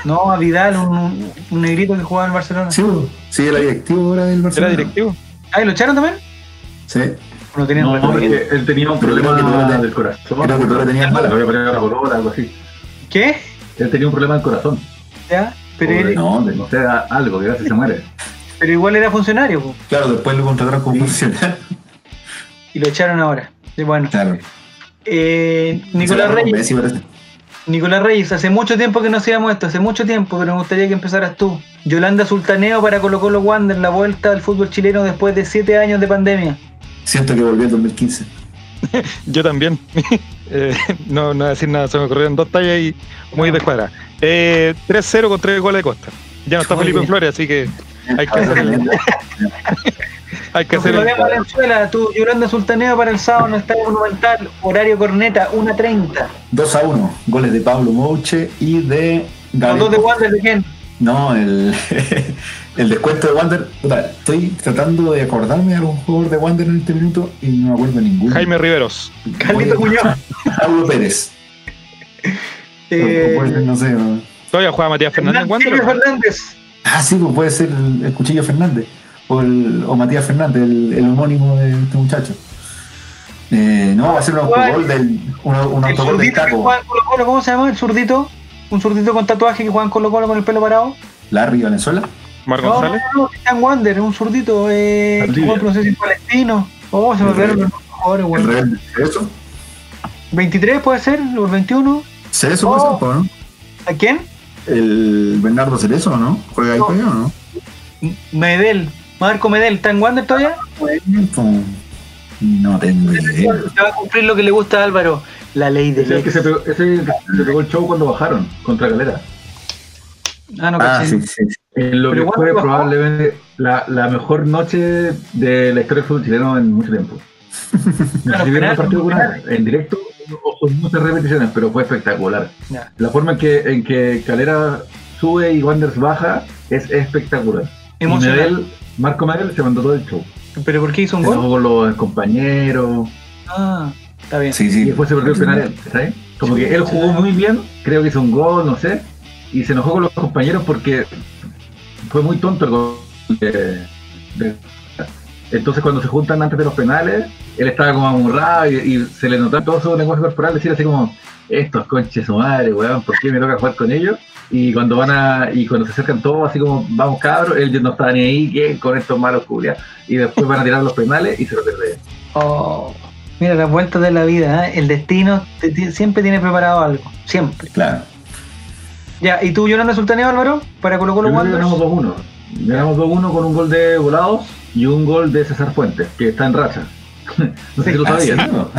No, a Vidal, un, un negrito que jugaba en Barcelona. Sí, sí, era directivo ahora del Barcelona. ¿Era directivo? ¿Ah, y lo echaron también? Sí. No, tenía no, porque él tenía un problema del corazón. Creo que mal, había la algo así. ¿Qué? Él tenía un problema del corazón. ¿Ya? Pero él... No, no sé, algo, que casi se muere. Pero igual era funcionario. Po. Claro, después lo contrataron como funcionario. Y lo echaron ahora. Y bueno. Claro. Eh, Nicolás Reyes. Nicolás Reyes, hace mucho tiempo que no hacíamos esto, hace mucho tiempo, pero me gustaría que empezaras tú. Yolanda Sultaneo para Colo Colo Wander, la vuelta al fútbol chileno después de siete años de pandemia. Siento que volvió en 2015. Yo también. eh, no, no voy a decir nada, se me ocurrieron dos tallas y muy de cuadra. Eh, 3-0 con tres goles de Costa. Ya no está Felipe Flores, así que hay que Hay que hacer el... Valenzuela, tú Yolanda Sultaneo para el sábado no está monumental, horario corneta, 1.30. 2 a 1, goles de Pablo Mouche y de ¿Los dos de Wander de quién? No, el, el descuento de Wander. Estoy tratando de acordarme de algún jugador de Wander en este minuto y no me acuerdo ninguno. Jaime Riveros. Carlito Muñoz. Pablo Pérez. Eh, no sé. No. Todavía juega Matías Fernández en. Fernández. Ah, sí, pues puede ser el, Cuchillo Fernández. O, el, o Matías Fernández, el, el homónimo de este muchacho. Eh, no, va a ser un autogol del, un, un autogol del Caco. ¿Cómo se llama el zurdito? un zurdito con tatuaje que juegan Colo Colo con el pelo parado. Larry Valenzuela. Marco González. No, no, Wander, un zurdito, eh, no sé si palestino. Oh, se me olvidaron los jugadores, güey. ¿El rebelde Cerezo? 23 puede ser, los 21. Cerezo puede ser, ¿no? ¿A quién? El Bernardo Cerezo, ¿no? ¿Juega ahí todavía o no? Medel, Marco Medel, ¿está en Wander todavía? No tengo idea. Se va a cumplir lo que le gusta a Álvaro la ley de ese, que se pegó, ese se pegó el show cuando bajaron contra Galera. Ah, no, ah, sí, sí, En lo que fue probablemente la, la, mejor noche de la historia del fútbol chileno en mucho tiempo. no si vieron el partido en directo o muchas repeticiones, pero fue espectacular. La forma en que, en que Calera sube y Wanders baja es espectacular. Medel, Marco Medel se mandó todo el show. ¿Pero por qué hizo un gol? con los compañeros. Ah. Está bien. Sí, sí. Y después se perdió el penal, ¿sabes? Como que él jugó muy bien, creo que hizo un gol, no sé, y se enojó con los compañeros porque fue muy tonto el gol. entonces cuando se juntan antes de los penales, él estaba como amurrado y, se le notaba todo su lenguaje corporal decir así como, estos conches su madre, weón, ¿por qué me toca jugar con ellos? Y cuando van a, y cuando se acercan todos así como, vamos cabros, él no estaba ni ahí, que con estos malos culias. Y después van a tirar los penales y se lo pierde. Oh. Mira, las vueltas de la vida, ¿eh? el destino siempre tiene preparado algo, siempre. Claro. Ya, ¿y tú, Yolanda Sultaneo, Álvaro? Para Colo Colo Wanderers. Ganamos 2-1. Ganamos 2-1 con un gol de Volados y un gol de César Fuentes, que está en racha. no sé si lo sabías, ah, ¿no?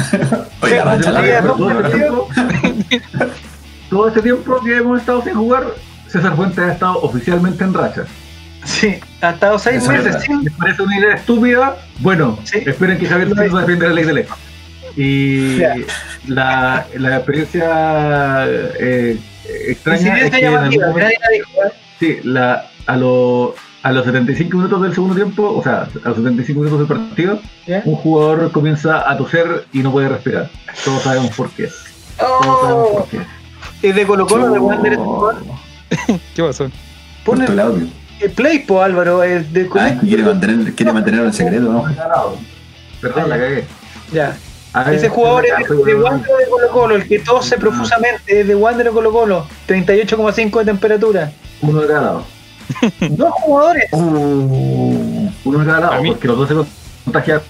Oye, racha, la todo, este tiempo que hemos estado sin jugar, César Fuentes ha estado oficialmente en racha. Sí, ha estado seis meses. ¿Les parece una idea estúpida? Bueno, esperen que Javier Silva defienda la ley de ley. Y la, la, experiencia eh, extraña es que ¿eh? sí, la, a, lo, a los 75 minutos del segundo tiempo, o sea, a los 75 minutos del partido, un jugador comienza a toser y no puede respirar. Todos sabemos por qué. Todos sabemos por qué. ¿Es de Colo Colo de Wander ¿Qué pasó? Pon el audio. El Playpo, Álvaro, es de ah, quiere mantener, quiere mantenerlo en secreto, ¿no? Perdón, la cagué. Ya. Ese jugador es de, Wander de Colo Colo, el que tose ah. profusamente, es de Wander de Colo Colo, 38,5 de temperatura. Uno de cada lado. Dos jugadores. Uh, uno de cada lado, porque los dos se contagiaron.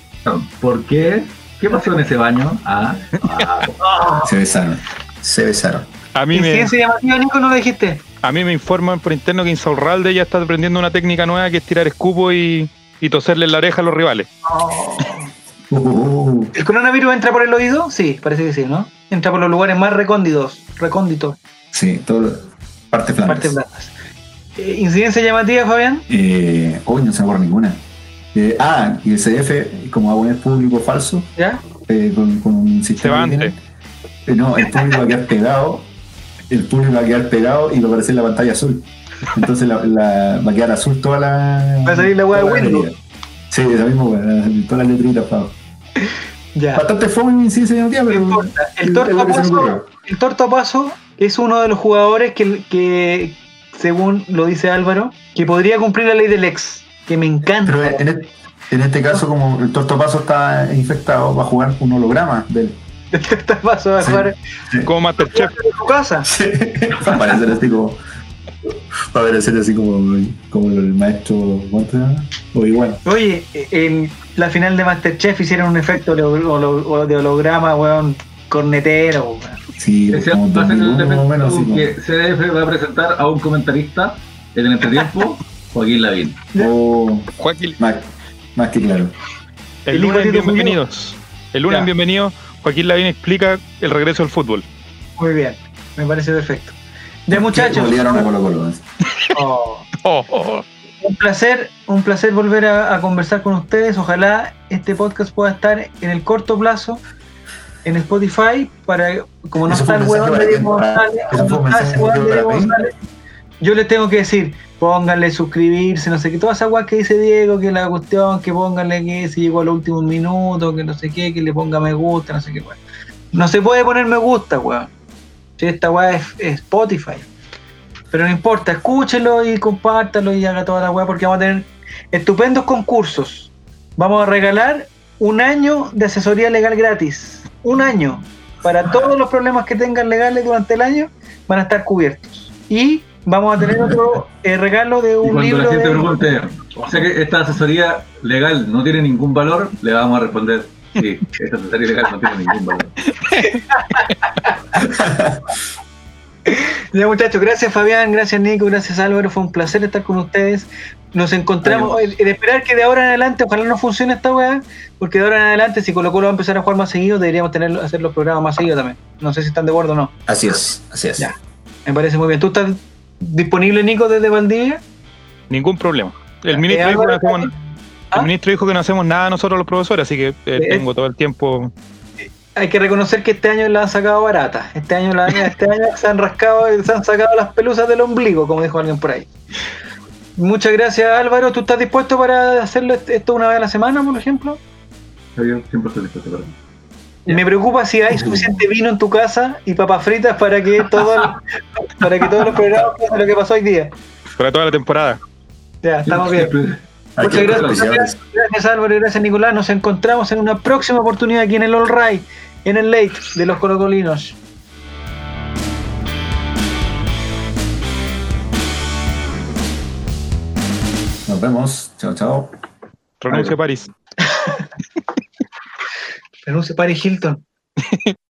¿Por qué? ¿Qué pasó en ese baño? Ah, ah. se besaron. Se besaron. A mí me... ¿Quién se llama Nico? ¿No lo dijiste? A mí me informan por interno que Insaurralde ya está aprendiendo una técnica nueva que es tirar escupo y, y toserle en la oreja a los rivales. Oh. ¿El coronavirus entra por el oído? Sí, parece que sí, ¿no? Entra por los lugares más recónditos. recónditos. Sí, todo parte Partes blandas. Eh, ¿Incidencia llamativa, Fabián? Eh, hoy no se acuerda ninguna. Eh, ah, y el CDF, como va a poner público falso, ¿Ya? Eh, con, con, un sistema. Se eh, no, el público va a quedar pegado, el público va a quedar pegado y va a aparecer la pantalla azul. Entonces la, la, va a quedar azul toda la. Va a salir la weá de Windows. Sí, esa misma weá, todas las letritas, Pau. Bastante fome, sí, señor pero. El, torto el tortopaso es uno de los jugadores que, que, según lo dice Álvaro, que podría cumplir la ley del ex, que me encanta. Pero en, este caso, como el tortopaso está infectado, va a jugar un holograma del. El tortopaso va a jugar como Masterchef. en su casa. va a aparecer así como. Va a aparecer así como, como el maestro. O igual. Oye, en la final de Masterchef hicieron un efecto de holograma, weón, cornetero, weón. Sí, va a que CDF va a presentar a un comentarista en el entretiempo, Joaquín Lavín. O Joaquín. Más, que claro. El, lunes, bienvenidos. El lunes, bienvenido. Joaquín Lavín explica el regreso al fútbol. Muy bien, me parece perfecto. De muchachos. Oh. Oh, oh. Un placer, un placer volver a, conversar con ustedes. Ojalá este podcast pueda estar en el corto plazo en Spotify para como no está el huevón de Diego González, yo les tengo que decir, pónganle suscribirse, no sé qué, toda esa guay que dice Diego, que la cuestión, que pónganle que se llegó al último minuto, que no sé qué, que le ponga me gusta, no sé qué, weón. No se puede poner me gusta, weón. Si esta weá es, Spotify. Pero no importa, escúchelo y compártalo y haga toda la weá porque vamos a tener estupendos concursos. Vamos a regalar un año de asesoría legal gratis un año para todos los problemas que tengan legales durante el año van a estar cubiertos. Y vamos a tener otro eh, regalo de un libro. Cuando la gente pregunte, o sea que esta asesoría legal no tiene ningún valor, le vamos a responder, sí, esta asesoría legal no tiene ningún valor. ya muchachos, gracias Fabián, gracias Nico, gracias Álvaro, fue un placer estar con ustedes. Nos encontramos, de esperar que de ahora en adelante, ojalá no funcione esta weá, porque de ahora en adelante, si Colo Colo va a empezar a jugar más seguido, deberíamos tener, hacer los programas más seguidos también. No sé si están de acuerdo o no. Así es, así es. Ya, me parece muy bien. ¿Tú estás disponible, Nico, desde Valdivia? Ningún problema. El ministro, dijo que no hacemos, el ¿Ah? ministro dijo que no hacemos nada nosotros los profesores, así que eh, tengo todo el tiempo hay que reconocer que este año la han sacado barata. Este año, la, este año se han rascado, se han sacado las pelusas del ombligo, como dijo alguien por ahí. Muchas gracias Álvaro. ¿Tú estás dispuesto para hacerlo esto una vez a la semana, por ejemplo? Yo siempre estoy dispuesto para Me preocupa si hay suficiente vino en tu casa y papas fritas para que todo para que todos los programas lo que pasó hoy día. Para toda la temporada. Ya, estamos bien. Muchas gracias, gracias, Álvaro y gracias Nicolás. Nos encontramos en una próxima oportunidad aquí en el All Right, en el Late de los Colocolinos. Nos vemos. Chao, chao. Renuncia París. Renuncia Paris Hilton.